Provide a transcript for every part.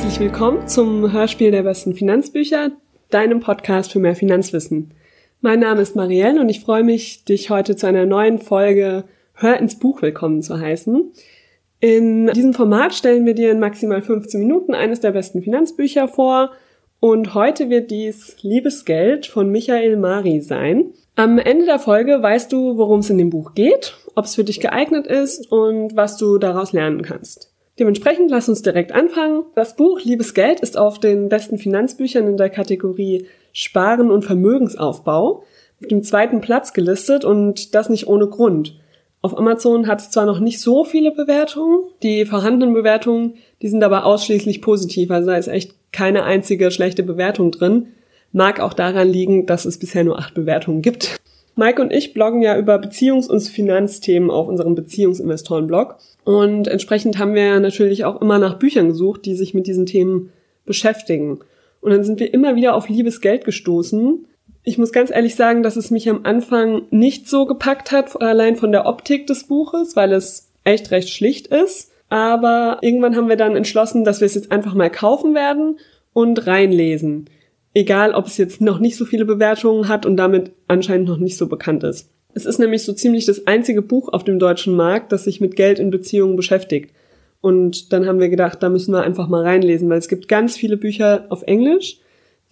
Herzlich willkommen zum Hörspiel der besten Finanzbücher, deinem Podcast für mehr Finanzwissen. Mein Name ist Marielle und ich freue mich, dich heute zu einer neuen Folge Hör ins Buch willkommen zu heißen. In diesem Format stellen wir dir in maximal 15 Minuten eines der besten Finanzbücher vor und heute wird dies Liebesgeld von Michael Mari sein. Am Ende der Folge weißt du, worum es in dem Buch geht, ob es für dich geeignet ist und was du daraus lernen kannst. Dementsprechend lass uns direkt anfangen. Das Buch Liebes Geld ist auf den besten Finanzbüchern in der Kategorie Sparen und Vermögensaufbau auf dem zweiten Platz gelistet und das nicht ohne Grund. Auf Amazon hat es zwar noch nicht so viele Bewertungen, die vorhandenen Bewertungen, die sind aber ausschließlich positiv, also da ist echt keine einzige schlechte Bewertung drin. Mag auch daran liegen, dass es bisher nur acht Bewertungen gibt. Mike und ich bloggen ja über Beziehungs- und Finanzthemen auf unserem Beziehungsinvestoren-Blog. Und entsprechend haben wir natürlich auch immer nach Büchern gesucht, die sich mit diesen Themen beschäftigen. Und dann sind wir immer wieder auf liebes Geld gestoßen. Ich muss ganz ehrlich sagen, dass es mich am Anfang nicht so gepackt hat, allein von der Optik des Buches, weil es echt recht schlicht ist. Aber irgendwann haben wir dann entschlossen, dass wir es jetzt einfach mal kaufen werden und reinlesen. Egal, ob es jetzt noch nicht so viele Bewertungen hat und damit anscheinend noch nicht so bekannt ist. Es ist nämlich so ziemlich das einzige Buch auf dem deutschen Markt, das sich mit Geld in Beziehungen beschäftigt. Und dann haben wir gedacht, da müssen wir einfach mal reinlesen, weil es gibt ganz viele Bücher auf Englisch,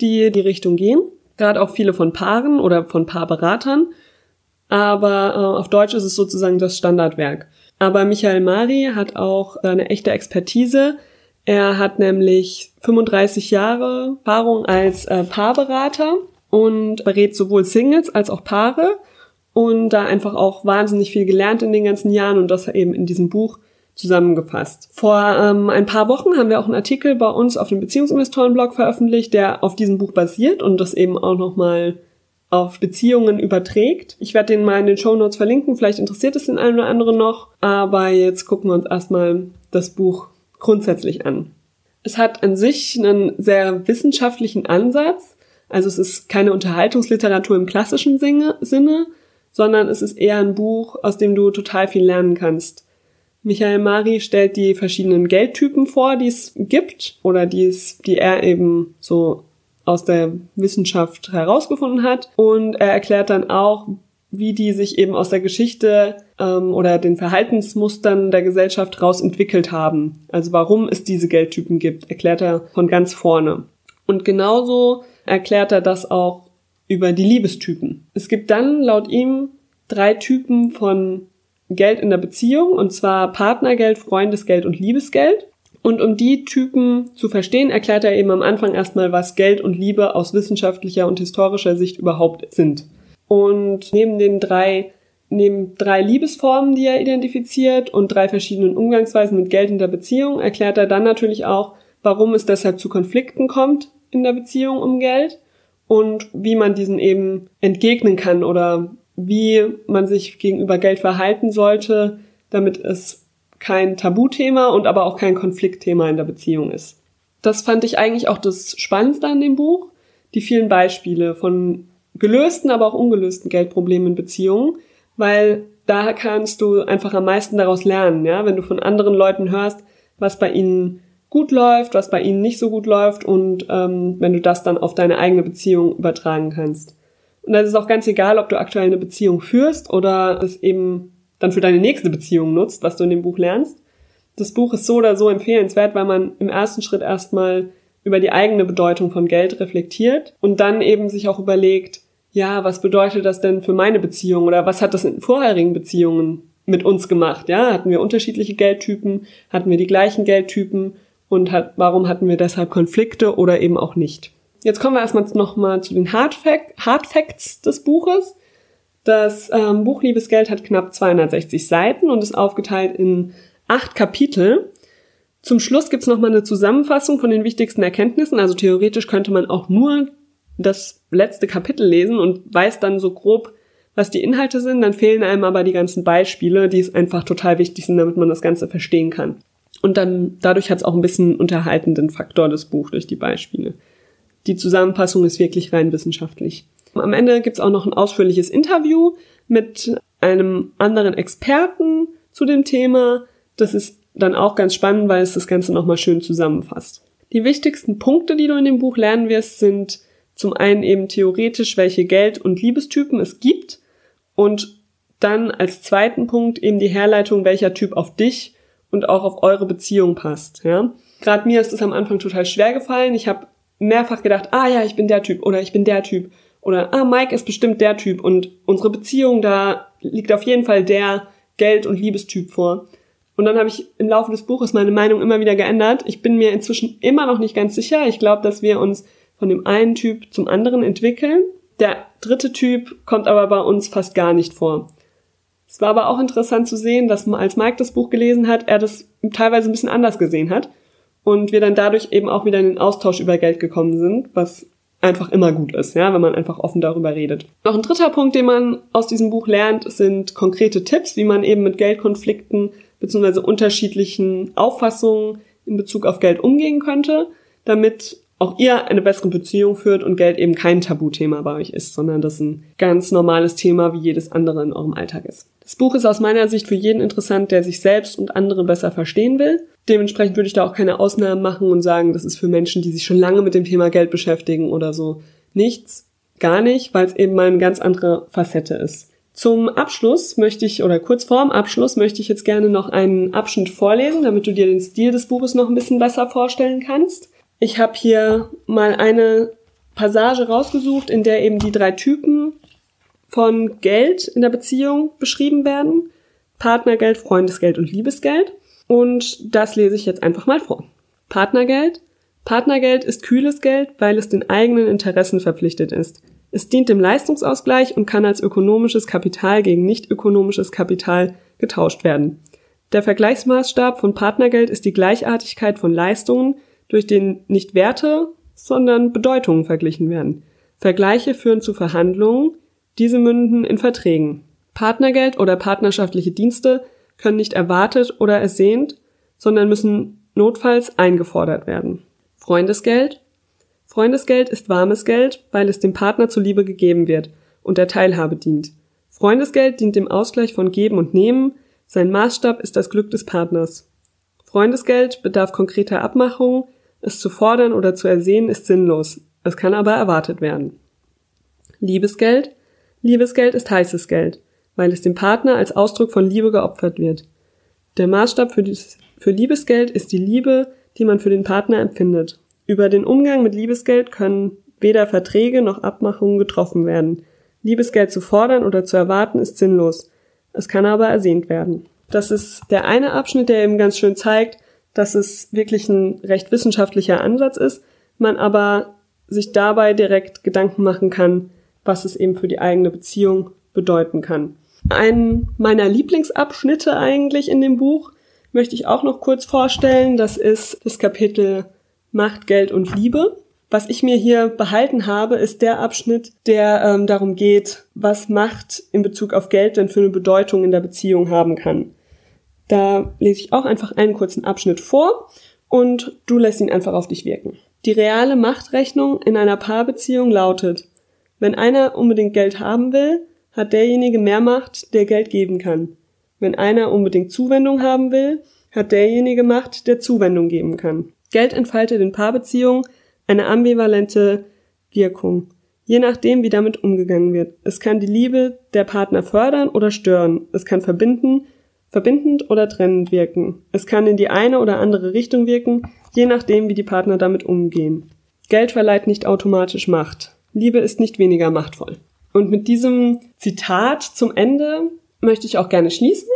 die die Richtung gehen. Gerade auch viele von Paaren oder von Paarberatern. Aber äh, auf Deutsch ist es sozusagen das Standardwerk. Aber Michael Mari hat auch eine echte Expertise er hat nämlich 35 Jahre Erfahrung als äh, Paarberater und berät sowohl Singles als auch Paare und da einfach auch wahnsinnig viel gelernt in den ganzen Jahren und das eben in diesem Buch zusammengefasst. Vor ähm, ein paar Wochen haben wir auch einen Artikel bei uns auf dem Beziehungsinvestoren-Blog veröffentlicht, der auf diesem Buch basiert und das eben auch nochmal auf Beziehungen überträgt. Ich werde den mal in den Show Notes verlinken, vielleicht interessiert es den einen oder anderen noch, aber jetzt gucken wir uns erstmal das Buch grundsätzlich an. Es hat an sich einen sehr wissenschaftlichen Ansatz. Also es ist keine Unterhaltungsliteratur im klassischen Sinne, sondern es ist eher ein Buch, aus dem du total viel lernen kannst. Michael Mari stellt die verschiedenen Geldtypen vor, die es gibt oder die es, die er eben so aus der Wissenschaft herausgefunden hat. Und er erklärt dann auch, wie die sich eben aus der Geschichte ähm, oder den Verhaltensmustern der Gesellschaft raus entwickelt haben. Also warum es diese Geldtypen gibt, erklärt er von ganz vorne. Und genauso erklärt er das auch über die Liebestypen. Es gibt dann laut ihm drei Typen von Geld in der Beziehung, und zwar Partnergeld, Freundesgeld und Liebesgeld. Und um die Typen zu verstehen, erklärt er eben am Anfang erstmal, was Geld und Liebe aus wissenschaftlicher und historischer Sicht überhaupt sind. Und neben den drei, neben drei Liebesformen, die er identifiziert und drei verschiedenen Umgangsweisen mit Geld in der Beziehung, erklärt er dann natürlich auch, warum es deshalb zu Konflikten kommt in der Beziehung um Geld und wie man diesen eben entgegnen kann oder wie man sich gegenüber Geld verhalten sollte, damit es kein Tabuthema und aber auch kein Konfliktthema in der Beziehung ist. Das fand ich eigentlich auch das Spannendste an dem Buch. Die vielen Beispiele von gelösten, aber auch ungelösten Geldproblemen in Beziehungen, weil da kannst du einfach am meisten daraus lernen, ja, wenn du von anderen Leuten hörst, was bei ihnen gut läuft, was bei ihnen nicht so gut läuft und ähm, wenn du das dann auf deine eigene Beziehung übertragen kannst. Und das ist auch ganz egal, ob du aktuell eine Beziehung führst oder es eben dann für deine nächste Beziehung nutzt, was du in dem Buch lernst. Das Buch ist so oder so empfehlenswert, weil man im ersten Schritt erstmal über die eigene Bedeutung von Geld reflektiert und dann eben sich auch überlegt, ja, was bedeutet das denn für meine Beziehung oder was hat das in vorherigen Beziehungen mit uns gemacht? Ja, hatten wir unterschiedliche Geldtypen, hatten wir die gleichen Geldtypen und hat, warum hatten wir deshalb Konflikte oder eben auch nicht? Jetzt kommen wir erstmal nochmal zu den Hard, Fact, Hard Facts des Buches. Das ähm, Buch Liebes Geld hat knapp 260 Seiten und ist aufgeteilt in acht Kapitel. Zum Schluss gibt's nochmal eine Zusammenfassung von den wichtigsten Erkenntnissen. Also theoretisch könnte man auch nur das letzte Kapitel lesen und weiß dann so grob, was die Inhalte sind, dann fehlen einem aber die ganzen Beispiele, die es einfach total wichtig sind, damit man das Ganze verstehen kann. Und dann dadurch hat es auch ein bisschen unterhaltenden Faktor das Buch durch die Beispiele. Die Zusammenfassung ist wirklich rein wissenschaftlich. Am Ende gibt's auch noch ein ausführliches Interview mit einem anderen Experten zu dem Thema. Das ist dann auch ganz spannend, weil es das Ganze nochmal schön zusammenfasst. Die wichtigsten Punkte, die du in dem Buch lernen wirst, sind zum einen eben theoretisch, welche Geld- und Liebestypen es gibt und dann als zweiten Punkt eben die Herleitung, welcher Typ auf dich und auch auf eure Beziehung passt. Ja? Gerade mir ist es am Anfang total schwer gefallen. Ich habe mehrfach gedacht, ah ja, ich bin der Typ oder ich bin der Typ oder ah, Mike ist bestimmt der Typ und unsere Beziehung, da liegt auf jeden Fall der Geld- und Liebestyp vor. Und dann habe ich im Laufe des Buches meine Meinung immer wieder geändert. Ich bin mir inzwischen immer noch nicht ganz sicher. Ich glaube, dass wir uns von dem einen Typ zum anderen entwickeln. Der dritte Typ kommt aber bei uns fast gar nicht vor. Es war aber auch interessant zu sehen, dass als Mike das Buch gelesen hat, er das teilweise ein bisschen anders gesehen hat und wir dann dadurch eben auch wieder in den Austausch über Geld gekommen sind, was einfach immer gut ist, ja, wenn man einfach offen darüber redet. Noch ein dritter Punkt, den man aus diesem Buch lernt, sind konkrete Tipps, wie man eben mit Geldkonflikten bzw. unterschiedlichen Auffassungen in Bezug auf Geld umgehen könnte, damit auch ihr eine bessere Beziehung führt und Geld eben kein Tabuthema bei euch ist, sondern das ein ganz normales Thema wie jedes andere in eurem Alltag ist. Das Buch ist aus meiner Sicht für jeden interessant, der sich selbst und andere besser verstehen will. Dementsprechend würde ich da auch keine Ausnahmen machen und sagen, das ist für Menschen, die sich schon lange mit dem Thema Geld beschäftigen oder so. Nichts, gar nicht, weil es eben mal eine ganz andere Facette ist. Zum Abschluss möchte ich, oder kurz vorm Abschluss möchte ich jetzt gerne noch einen Abschnitt vorlesen, damit du dir den Stil des Buches noch ein bisschen besser vorstellen kannst. Ich habe hier mal eine Passage rausgesucht, in der eben die drei Typen von Geld in der Beziehung beschrieben werden. Partnergeld, Freundesgeld und Liebesgeld. Und das lese ich jetzt einfach mal vor. Partnergeld. Partnergeld ist kühles Geld, weil es den eigenen Interessen verpflichtet ist. Es dient dem Leistungsausgleich und kann als ökonomisches Kapital gegen nicht ökonomisches Kapital getauscht werden. Der Vergleichsmaßstab von Partnergeld ist die Gleichartigkeit von Leistungen, durch den nicht Werte, sondern Bedeutungen verglichen werden. Vergleiche führen zu Verhandlungen, diese münden in Verträgen. Partnergeld oder partnerschaftliche Dienste können nicht erwartet oder ersehnt, sondern müssen notfalls eingefordert werden. Freundesgeld. Freundesgeld ist warmes Geld, weil es dem Partner zuliebe gegeben wird und der Teilhabe dient. Freundesgeld dient dem Ausgleich von Geben und Nehmen, sein Maßstab ist das Glück des Partners. Freundesgeld bedarf konkreter Abmachungen, es zu fordern oder zu ersehen ist sinnlos, es kann aber erwartet werden. Liebesgeld Liebesgeld ist heißes Geld, weil es dem Partner als Ausdruck von Liebe geopfert wird. Der Maßstab für, dieses, für Liebesgeld ist die Liebe, die man für den Partner empfindet. Über den Umgang mit Liebesgeld können weder Verträge noch Abmachungen getroffen werden. Liebesgeld zu fordern oder zu erwarten ist sinnlos. Es kann aber ersehnt werden. Das ist der eine Abschnitt, der eben ganz schön zeigt, dass es wirklich ein recht wissenschaftlicher Ansatz ist, man aber sich dabei direkt Gedanken machen kann, was es eben für die eigene Beziehung bedeuten kann. Einen meiner Lieblingsabschnitte eigentlich in dem Buch möchte ich auch noch kurz vorstellen. Das ist das Kapitel Macht, Geld und Liebe. Was ich mir hier behalten habe, ist der Abschnitt, der ähm, darum geht, was Macht in Bezug auf Geld denn für eine Bedeutung in der Beziehung haben kann. Da lese ich auch einfach einen kurzen Abschnitt vor und du lässt ihn einfach auf dich wirken. Die reale Machtrechnung in einer Paarbeziehung lautet, wenn einer unbedingt Geld haben will, hat derjenige mehr Macht, der Geld geben kann. Wenn einer unbedingt Zuwendung haben will, hat derjenige Macht, der Zuwendung geben kann. Geld entfaltet in Paarbeziehungen eine ambivalente Wirkung, je nachdem, wie damit umgegangen wird. Es kann die Liebe der Partner fördern oder stören. Es kann verbinden, verbindend oder trennend wirken. Es kann in die eine oder andere Richtung wirken, je nachdem, wie die Partner damit umgehen. Geld verleiht nicht automatisch Macht. Liebe ist nicht weniger machtvoll. Und mit diesem Zitat zum Ende möchte ich auch gerne schließen.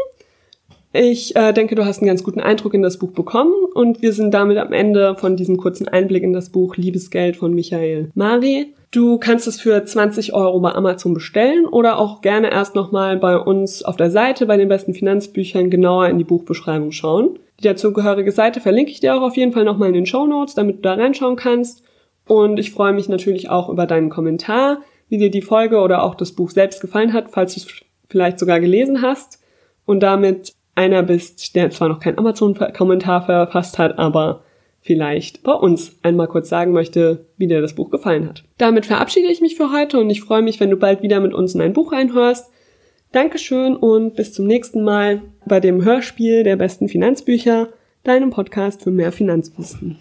Ich äh, denke, du hast einen ganz guten Eindruck in das Buch bekommen und wir sind damit am Ende von diesem kurzen Einblick in das Buch Liebesgeld von Michael Mari. Du kannst es für 20 Euro bei Amazon bestellen oder auch gerne erst nochmal bei uns auf der Seite bei den besten Finanzbüchern genauer in die Buchbeschreibung schauen. Die dazugehörige Seite verlinke ich dir auch auf jeden Fall nochmal in den Show Notes, damit du da reinschauen kannst. Und ich freue mich natürlich auch über deinen Kommentar, wie dir die Folge oder auch das Buch selbst gefallen hat, falls du es vielleicht sogar gelesen hast und damit einer bist, der zwar noch keinen Amazon-Kommentar verfasst hat, aber vielleicht bei uns einmal kurz sagen möchte, wie dir das Buch gefallen hat. Damit verabschiede ich mich für heute und ich freue mich, wenn du bald wieder mit uns in ein Buch reinhörst. Dankeschön und bis zum nächsten Mal bei dem Hörspiel der besten Finanzbücher, deinem Podcast für mehr Finanzwissen.